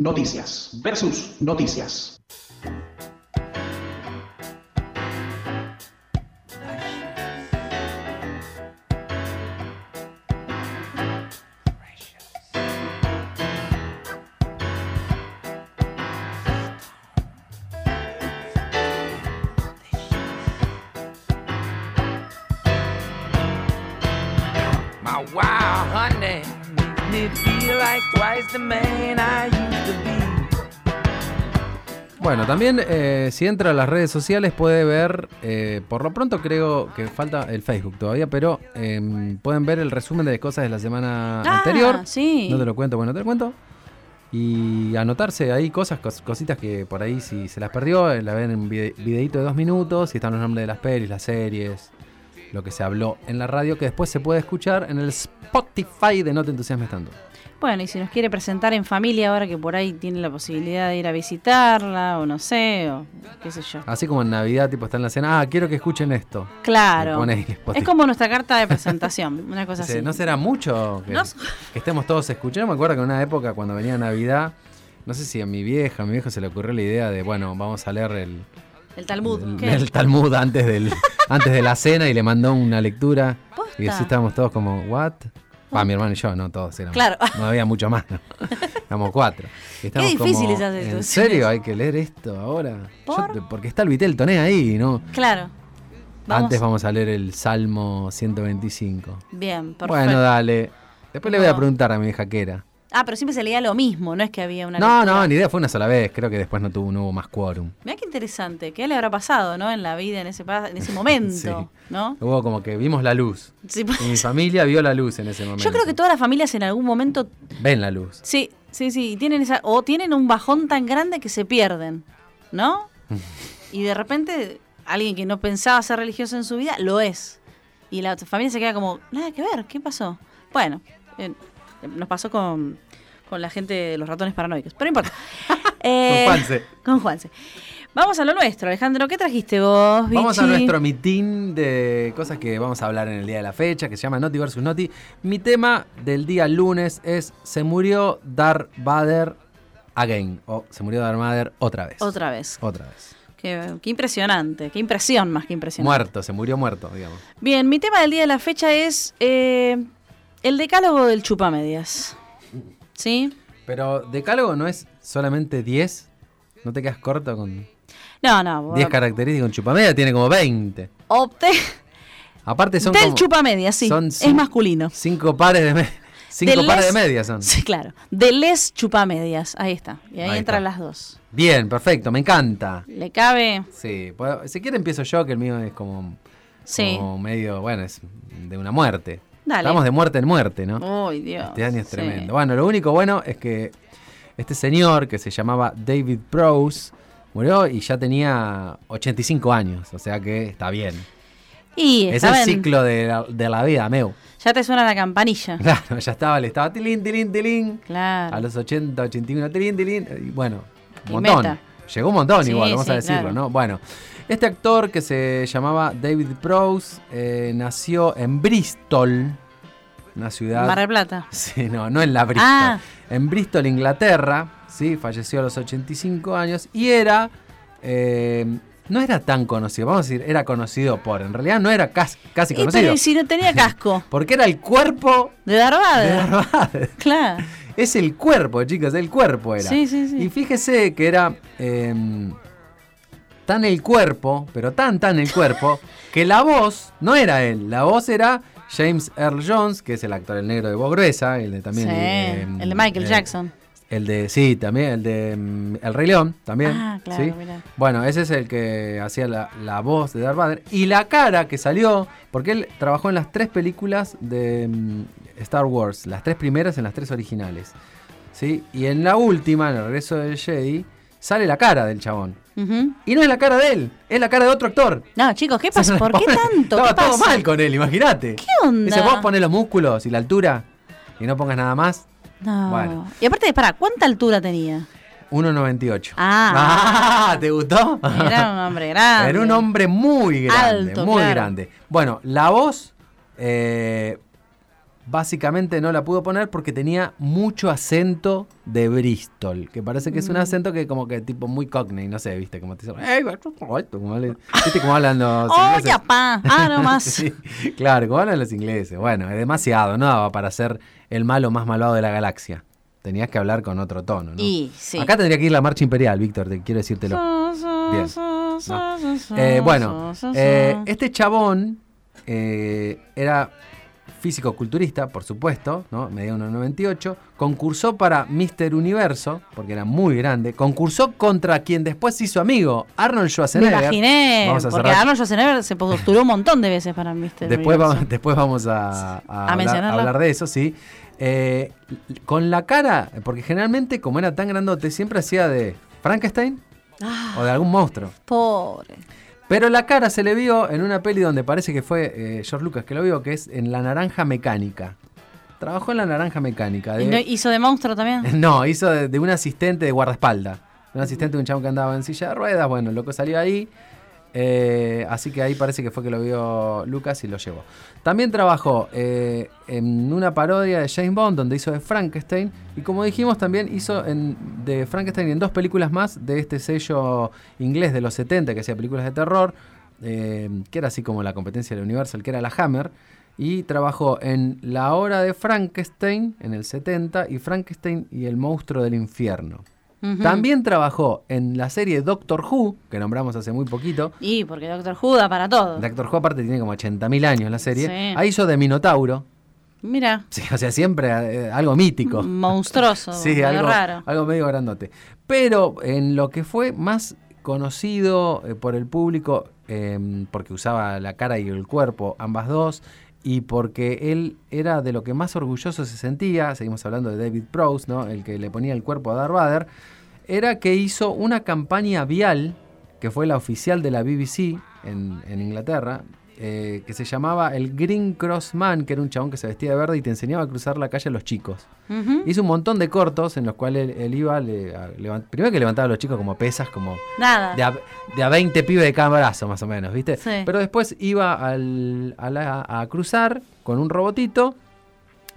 Noticias versus noticias. Bueno, también eh, si entra a las redes sociales puede ver, eh, por lo pronto creo que falta el Facebook todavía, pero em, pueden ver el resumen de cosas de la semana Ah, anterior. sí. No te lo cuento, bueno, te lo cuento. Y anotarse ahí cosas, cos- cositas que por ahí si se las perdió, eh, la ven en un vide- videíto de dos minutos y están los nombres de las pelis, las series, lo que se habló en la radio, que después se puede escuchar en el Spotify de No Te Entusiasmes Tanto. Bueno, y si nos quiere presentar en familia ahora que por ahí tiene la posibilidad de ir a visitarla, o no sé, o qué sé yo. Así como en Navidad, tipo, está en la cena, ah, quiero que escuchen esto. Claro. Es como nuestra carta de presentación, una cosa Dice, así. ¿No será mucho que, No. que estemos todos escuchando? Me acuerdo que en una época cuando venía Navidad, no sé si a mi vieja, a mi viejo se le ocurrió la idea de, bueno, vamos a leer el, El Talmud. el, ¿qué? el Talmud antes, del, antes de la cena y le mandó una lectura. Y así estábamos todos como, ¿what? Va, mi hermano y yo, no todos éramos. Claro. No había mucho más, ¿no? Éramos cuatro. Estábamos difícil como, esas ¿En serio hay que leer esto ahora? Porque está el Vitel Toné ahí, ¿no? Claro. Vamos. Antes vamos a leer el Salmo 125. Bien, perfecto. Bueno, dale. Después le voy a preguntar a mi hija qué era. Ah, pero siempre se leía lo mismo, no es que había una. No, lectura. no, ni idea, fue una sola vez. Creo que después no tuvo, no hubo más quórum. Mirá qué interesante, ¿qué le habrá pasado, no? En la vida, en ese, en ese momento, Sí. ¿no? Hubo como que vimos la luz. Sí, Y mi familia vio la luz en ese momento. Yo creo que todas las familias en algún momento, Ven la luz. sí, sí, sí, tienen esa, o tienen un bajón tan grande que se pierden, ¿no? Y de repente alguien que no pensaba ser religioso en su vida lo es. Y la familia se queda como, nada que ver, ¿qué pasó? Bueno, eh, nos pasó con, con la gente de los ratones paranoicos, pero no importa. Eh, Con Juanse. Con Juanse. Vamos a lo nuestro, Alejandro. ¿Qué trajiste vos, Vamos a nuestro mitin de cosas que vamos a hablar en el día de la fecha, que se llama Noti versus Noti. Mi tema del día lunes es Se murió Darth Vader again. O Se murió Darth Vader otra vez. Otra vez. Otra vez. Qué, qué impresionante, qué impresión más que impresionante. Muerto, se murió muerto, digamos. Bien, mi tema del día de la fecha es eh, el decálogo del chupamedias. ¿Sí? Pero Decálogo no es solamente 10. ¿No te quedas corto con No, no. 10 características? Con Chupamedia tiene como 20. Opté Aparte son del como chupamedias, sí. son es masculino. cinco pares de me- cinco pares de medias son. Sí, claro. De les chupamedias. Ahí está. Y ahí, Ahí entran está. las dos. Bien, perfecto, me encanta. Le cabe. Sí, puedo- si quiere empiezo yo, que el mío es como, Sí. como medio, bueno, es de una muerte. Dale. Estamos de muerte en muerte, ¿no? Uy, Dios. este año es sí. tremendo. Bueno, lo único bueno es que este señor que se llamaba David Prose murió y ya tenía 85 años, o sea que está bien. Y Es el ciclo de la, de la vida, meu. Ya te suena la campanilla. Claro, ya estaba, le estaba tilín, tilín, tilín. Claro. A los 80, 81, tilín, tilín. Y bueno, un montón. meta. Llegó un montón Sí, igual, vamos sí, a decirlo, claro. ¿no? Bueno, este actor que se llamaba David Prose eh, nació en Bristol, una ciudad... Mar del Plata. Sí, no, no en la Bristol. Ah. En Bristol, Inglaterra, ¿sí? Falleció a los 85 años y era... eh, no era tan conocido, vamos a decir, era conocido por, en realidad no era cas- casi Y conocido, pero ¿y si no tenía casco. porque era el cuerpo De Darth de. Claro. Es el cuerpo, chicos, el cuerpo era. Sí, sí, sí. Y fíjese que era eh, tan el cuerpo, pero tan tan el cuerpo, que la voz no era él, la voz era James Earl Jones, que es el actor el negro de voz gruesa, el de también Sí, eh, el de Michael eh, Jackson. El de, sí, también, el de mm, El Rey León, también. Ah, claro, ¿sí? mirá. Bueno, ese es el que hacía la, la voz de Darth Vader. Y la cara que salió, porque él trabajó en las tres películas de mm, Star Wars, las tres primeras en las tres originales. ¿sí? Y en la última, en el regreso del Jedi, sale la cara del chabón. Y no es la cara de él, es la cara de otro actor. No, chicos, ¿qué pasó? ¿Por qué tanto? Estaba ¿Qué todo pasa? mal con él, imagínate. ¿Qué onda? Dice, vos ponés los músculos y la altura y no pongas nada más. No. Bueno. Y aparte, para, ¿cuánta altura tenía? 1.98. Ah. Ah, ¿te gustó? Era un hombre grande. Era un hombre muy grande, Alto, muy claro. grande. Bueno, la voz, eh, básicamente no la pudo poner porque tenía mucho acento de Bristol, que parece que es un Mm. acento que como que tipo muy cockney, no sé, viste, como te dicen, "Ey, como hablan- viste cómo hablan los ¡Oh, ingleses? ya pa! Ah, no más. Sí, claro, como hablan los ingleses. Bueno, es demasiado, no daba para ser el malo más malvado de la galaxia. Tenías que hablar con otro tono, ¿no? Y sí. Acá tendría que ir la marcha imperial, Víctor, te quiero decírtelo. Bien. Eh, bueno, eh, este chabón eh, era físico-culturista, por supuesto, ¿no? Medía 1,98. Concursó para Mr. Universo, porque era muy grande. Concursó contra quien después se hizo amigo, Arnold Me Schwarzenegger. imaginé, Vamos a porque cerrar. Arnold Schwarzenegger se postuló un montón de veces para Mr. Después, Universo. vamos, después vamos a, a hablar, mencionarlo. a hablar de eso, sí. Eh, con la cara, porque generalmente, como era tan grandote, siempre hacía de Frankenstein Ah, o de algún monstruo. pobre. Pero la cara se le vio en una peli donde parece que fue eh, George Lucas que lo vio, que es en La Naranja Mecánica. Trabajó en La Naranja Mecánica. de- ¿Y no ¿Hizo de monstruo también? no, hizo de, de un asistente de guardaespaldas. Un asistente de un chavo que andaba en silla de ruedas. Bueno, el loco salió ahí. Eh, así que ahí parece que fue que lo vio Lucas y lo llevó. También trabajó eh, en una parodia de James Bond donde hizo de Frankenstein. Y como dijimos, también hizo en, de Frankenstein en dos películas más de este sello inglés de los 70 que hacía películas de terror. eh, que era así como la competencia de Universal, que era la Hammer. Y trabajó en La Hora de Frankenstein en el 70 y Frankenstein y el Monstruo del Infierno. También trabajó en la serie Doctor Who, que nombramos hace muy poquito. Y porque Doctor Who da para todo. Doctor Who aparte tiene como 80.000 años la serie. Sí. Ahí hizo de Minotauro. Mira, Sí, o sea, siempre eh, algo mítico. monstruoso. Sí, medio algo, raro. algo medio grandote. Pero en lo que fue más conocido eh, por el público, eh, porque usaba la cara y el cuerpo, ambas dos, y porque él era de lo que más orgulloso se sentía, seguimos hablando de David Prowse, ¿no? el que le ponía el cuerpo a Darth Vader, era que hizo una campaña vial, que fue la oficial de la BBC en, en Inglaterra, eh, que se llamaba el Green Cross Man, que era un chabón que se vestía de verde y te enseñaba a cruzar la calle a los chicos. Hizo un montón de cortos en los cuales él, él iba, le- a- levant- primero que levantaba a los chicos como pesas, como Nada. de a, de a 20 pibes de cada brazo más o menos, ¿viste? Sí. Pero después iba al- a, la- a cruzar con un robotito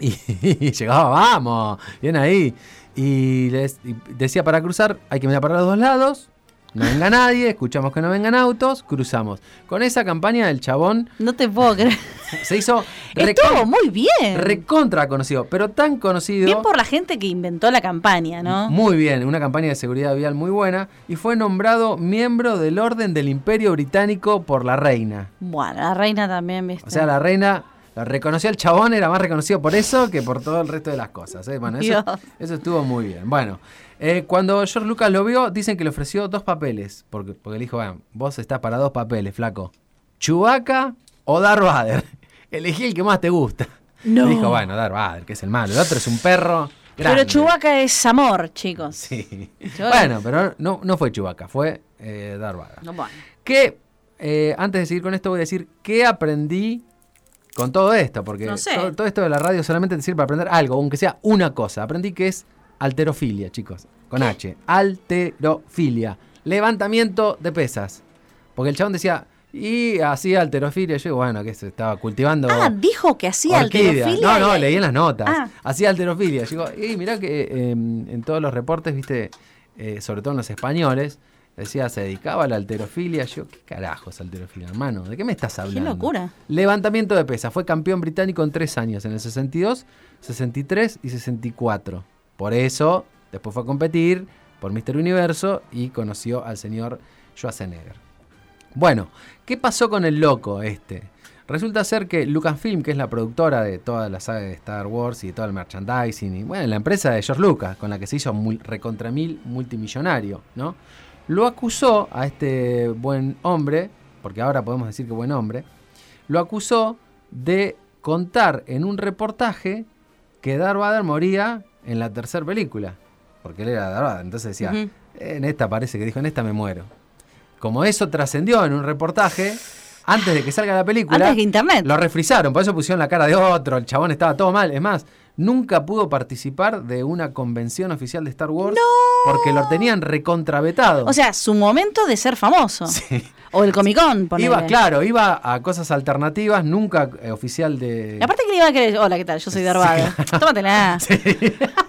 y, llegaba, vamos, bien ahí. Y, les, y decía para cruzar hay que mirar para los dos lados, no venga nadie, escuchamos que no vengan autos, cruzamos. Con esa campaña el chabón No te puedo creer. se hizo Estuvo muy bien. recontra conocido, pero tan conocido... Bien por la gente que inventó la campaña, ¿no? Muy bien, una campaña de seguridad vial muy buena y fue nombrado miembro del Orden del Imperio Británico por la reina. Bueno, la reina también, ¿viste? O sea, la reina la reconoció al chabón, era más reconocido por eso que por todo el resto de las cosas. ¿eh? Bueno, eso estuvo muy bien. Bueno, eh, cuando George Lucas lo vio, dicen que le ofreció dos papeles, porque, porque le dijo, bueno, vos estás para dos papeles, flaco. Chewbacca o Darth Vader. Elegí el que más te gusta. No. Le dijo, bueno, Darth Vader, que es el malo. El otro es un perro. Pero. Chewbacca es amor, chicos. Sí. Bueno, pero no, no fue Chewbacca, fue eh, Darth Vader. No, bueno. Que, eh, antes de seguir con esto, voy a decir qué aprendí con todo esto, porque No sé. todo, todo esto de la radio solamente te sirve para aprender algo, aunque sea una cosa. Aprendí que es alterofilia, chicos, con H. Alterofilia. Levantamiento de pesas. Porque el chabón decía, y hacía alterofilia. Yo digo, bueno, que se estaba cultivando. Ah, dijo que hacía Orquídea. alterofilia. No, no, leí en las notas. Ah. Hacía alterofilia. Yo digo, y mirá que eh, en todos los reportes, viste, eh, sobre todo en los españoles, decía, se dedicaba a la alterofilia. Yo, ¿qué carajo es alterofilia, hermano? ¿De qué me estás hablando? locura. Levantamiento de pesas. Fue campeón británico en tres años, en el 62, 63 y 64. Por eso, después fue a competir por Mister Universo y conoció al señor Schwarzenegger. Bueno, ¿qué pasó con el loco este? Resulta ser que Lucasfilm, que es la productora de toda la saga de Star Wars y de todo el merchandising, y bueno, la empresa de George Lucas, con la que se hizo recontra mil multimillonario, ¿no? Lo acusó a este buen hombre, porque ahora podemos decir que buen hombre, lo acusó de contar en un reportaje que Darth Vader moría en la tercera película, porque él era Vader, entonces decía, en esta parece que dijo, en esta me muero. Como eso trascendió en un reportaje, antes de que salga la película, Antes que internet. lo refrizaron, por eso pusieron la cara de otro, el chabón estaba todo mal. Es más, nunca pudo participar de una convención oficial de Star Wars porque lo tenían recontravetado. O sea, su momento de ser famoso. Sí. O el Comic Con, ponele. Iba, claro, iba a cosas alternativas, nunca eh, oficial de. Aparte que le iba a querer, hola, ¿qué tal? Yo soy Darth Vader. Tómatela.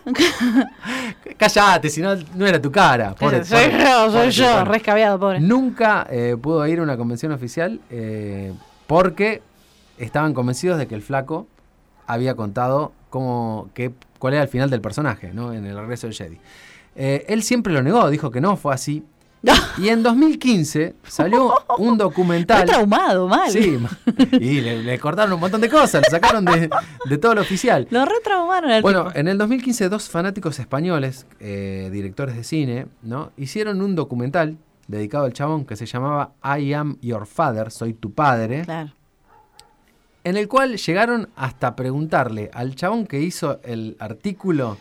Cállate, si no, no era tu cara. Pobre, soy pobre- yo, soy pobre yo, persona. rescabeado, pobre. Nunca eh, pudo ir a una convención oficial eh, porque estaban convencidos de que el flaco había contado cómo, qué- cuál era el final del personaje ¿no? en el regreso del Jedi. Eh, él siempre lo negó, dijo que no, fue así. Y en 2015 salió un Está documental. traumado, mal. Sí, y le, le cortaron un montón de cosas, le sacaron de, de todo lo oficial. Lo retraumaron al Bueno, tipo. en el 2015 dos fanáticos españoles, eh, directores de cine, ¿no? hicieron un documental dedicado al chabón que se llamaba I Am Your Father, Soy tu padre, Claro. En el cual llegaron hasta preguntarle al chabón que hizo el artículo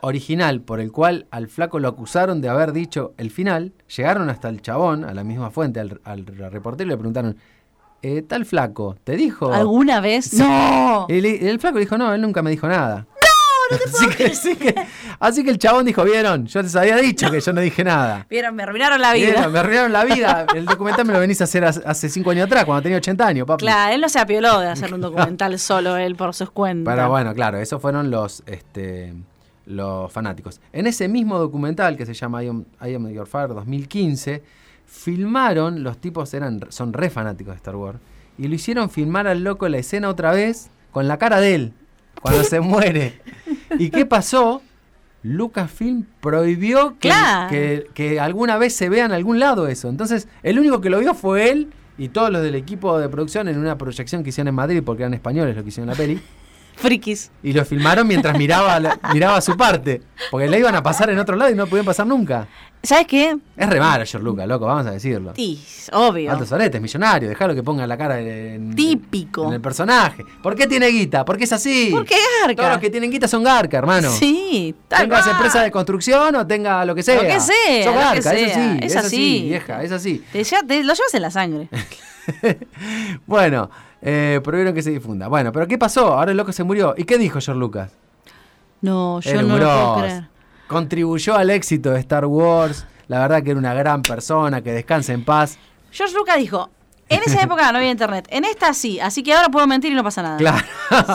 original por el cual al flaco lo acusaron de haber dicho el final, llegaron hasta el chabón, a la misma fuente, al, al reportero, y le preguntaron, eh, tal flaco, ¿te dijo? ¿Alguna vez? Sí. ¡No! Y el flaco dijo, no, él nunca me dijo nada. No, así, que, así, que, así que el chabón dijo, vieron, yo les había dicho que yo no dije nada. Vieron, me arruinaron la vida. Vieron, me arruinaron la vida. El documental me lo venís a hacer hace hace cinco años atrás, cuando tenía 80 años, papi. Claro, él no se apioló de hacer un documental solo él por sus cuentas. Pero bueno, claro, esos fueron los, este, los fanáticos. En ese mismo documental que se llama I Am, I Am Your Father 2015, filmaron, los tipos eran, son re fanáticos de Star Wars, y lo hicieron filmar al loco la escena otra vez con la cara de él, cuando se muere. ¿Y qué pasó? Lucasfilm prohibió que, Claro. que, que alguna vez se vea en algún lado eso. Entonces, el único que lo vio fue él y todos los del equipo de producción en una proyección que hicieron en Madrid, porque eran españoles los que hicieron la peli. Frikis. Y lo filmaron mientras miraba, la- miraba su parte. Porque le iban a pasar en otro lado y no podían pasar nunca. ¿Sabes qué? Es re malo George Lucas, loco, vamos a decirlo. Sí, obvio. Altos soletes, millonario, dejalo que ponga la cara en, Típico. en el personaje. ¿Por qué tiene guita? Porque es así. ¿Por qué garca? Todos los que tienen guita son garca, hermano. Sí, tal Tengas cual. empresa de construcción o tenga lo que sea. Lo que sea, que garca, es sea. así, Es es así, así. vieja, es así. Te, ya- te- lo llevas en la sangre. Bueno, eh, prohibieron que se difunda. Bueno, pero ¿qué pasó? Ahora el loco se murió. ¿Y qué dijo George Lucas? No, yo El no lo puedo creer. Contribuyó al éxito de Star Wars. La verdad que era una gran persona, que descanse en paz. George Lucas dijo, en esa época no había internet, en esta sí, así que ahora puedo mentir y no pasa nada. Claro.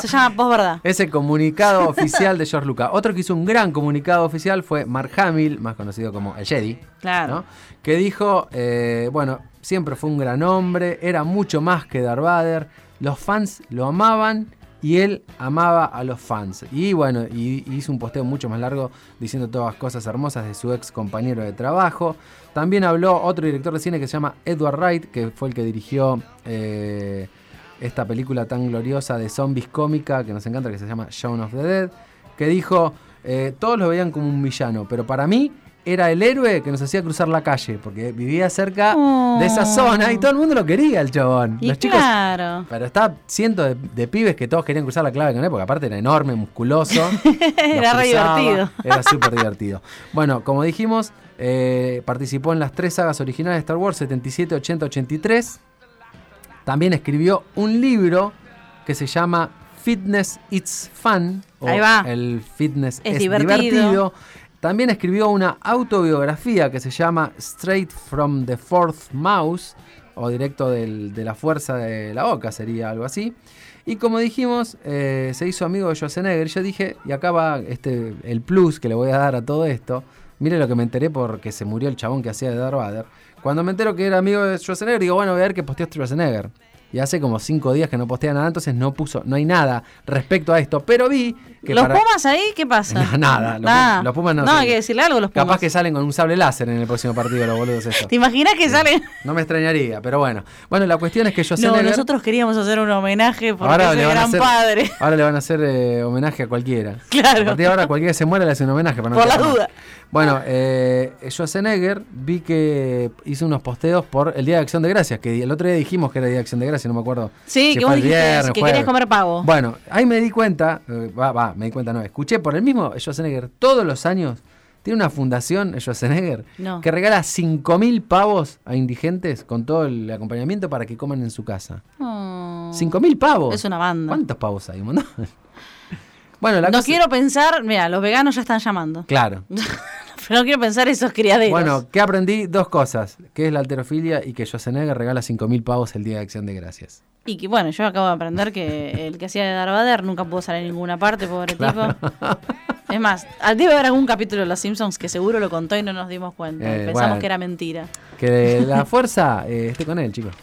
Se llama posverdad. Ese comunicado oficial de George Lucas. Otro que hizo un gran comunicado oficial fue Mark Hamill, más conocido como el Jedi. Claro. ¿no? Que dijo, eh, bueno, siempre fue un gran hombre, era mucho más que Darth Vader, los fans lo amaban y él amaba a los fans. Y bueno, hizo un posteo mucho más largo diciendo todas las cosas hermosas de su ex compañero de trabajo. También habló otro director de cine que se llama Edward Wright, que fue el que dirigió eh, esta película tan gloriosa de zombies cómica que nos encanta, que se llama Shaun of the Dead, que dijo, eh, todos lo veían como un villano, pero para mí era el héroe que nos hacía cruzar la calle, porque vivía cerca de esa Oh. zona y todo el mundo lo quería, el chabón. Y Los chicos claro. pero está cientos de, de pibes que todos querían cruzar la clave con él, porque aparte era enorme, musculoso. Era re cruzaba, divertido. Era súper divertido. Bueno, como dijimos, eh, participó en las tres sagas originales de Star Wars, 77, 80, 83. También escribió un libro que se llama Fitness It's Fun. O Ahí va. El fitness Es es, divertido. divertido. También escribió una autobiografía que se llama Straight from the Fourth Mouse, o directo de la fuerza de la boca, sería algo así. Y como dijimos, eh, se hizo amigo de Schwarzenegger. Yo dije, y acá va este, el plus que le voy a dar a todo esto. Mire lo que me enteré porque se murió el chabón que hacía de Darth Vader. Cuando me entero que era amigo de Schwarzenegger, digo, bueno, voy a ver qué posteó Schwarzenegger. Y hace como cinco días que no postea nada, entonces no puso, no hay nada respecto a esto. Pero vi que ¿Los para- Pumas ahí qué pasa? No, nada, los Ah. Los Pumas no No, hay que decirle algo a los Pumas. Capaz que salen con un sable láser en el próximo partido, los boludos estos. ¿Te imaginas que salen? No me extrañaría, pero bueno. Bueno, la cuestión es que No, Schwarzenegger... nosotros queríamos hacer un homenaje porque ahora es el gran hacer, padre. Ahora le van a hacer eh, homenaje a cualquiera. Claro. A partir de ahora, cualquiera que se muera le hace un homenaje. Para no Por la mal. duda. Bueno, eh, Schwarzenegger vi que hizo unos posteos por el Día de Acción de Gracias, que el otro día dijimos que era Día de Acción de Gracias, no me acuerdo. Sí, si que vos el dijiste viernes, que jueves. querías comer pavo. Bueno, ahí me di cuenta, eh, va, va, me di cuenta, no, escuché por el mismo Schwarzenegger todos los años. Tiene una fundación, Schwarzenegger, No. que regala 5.000 pavos a indigentes con todo el acompañamiento para que coman en su casa. Oh. 5.000 pavos. Es una banda. ¿Cuántos pavos hay? Un montón. Bueno, la no cosa- quiero pensar, mira, los veganos ya están llamando. Claro. Pero no quiero pensar esos criaderos. Bueno, ¿qué aprendí? Dos cosas. Que es la alterofilia y que Schwarzenegger regala 5.000 pavos el Día de Acción de Gracias. Y que bueno, yo acabo de aprender que el que hacía de Darvader nunca pudo salir en ninguna parte, pobre Claro. tipo. Es más, al- debe haber algún capítulo de Los Simpsons que seguro lo contó y no nos dimos cuenta. Eh, Pensamos bueno. que era mentira. Que la fuerza eh, esté con él, chicos.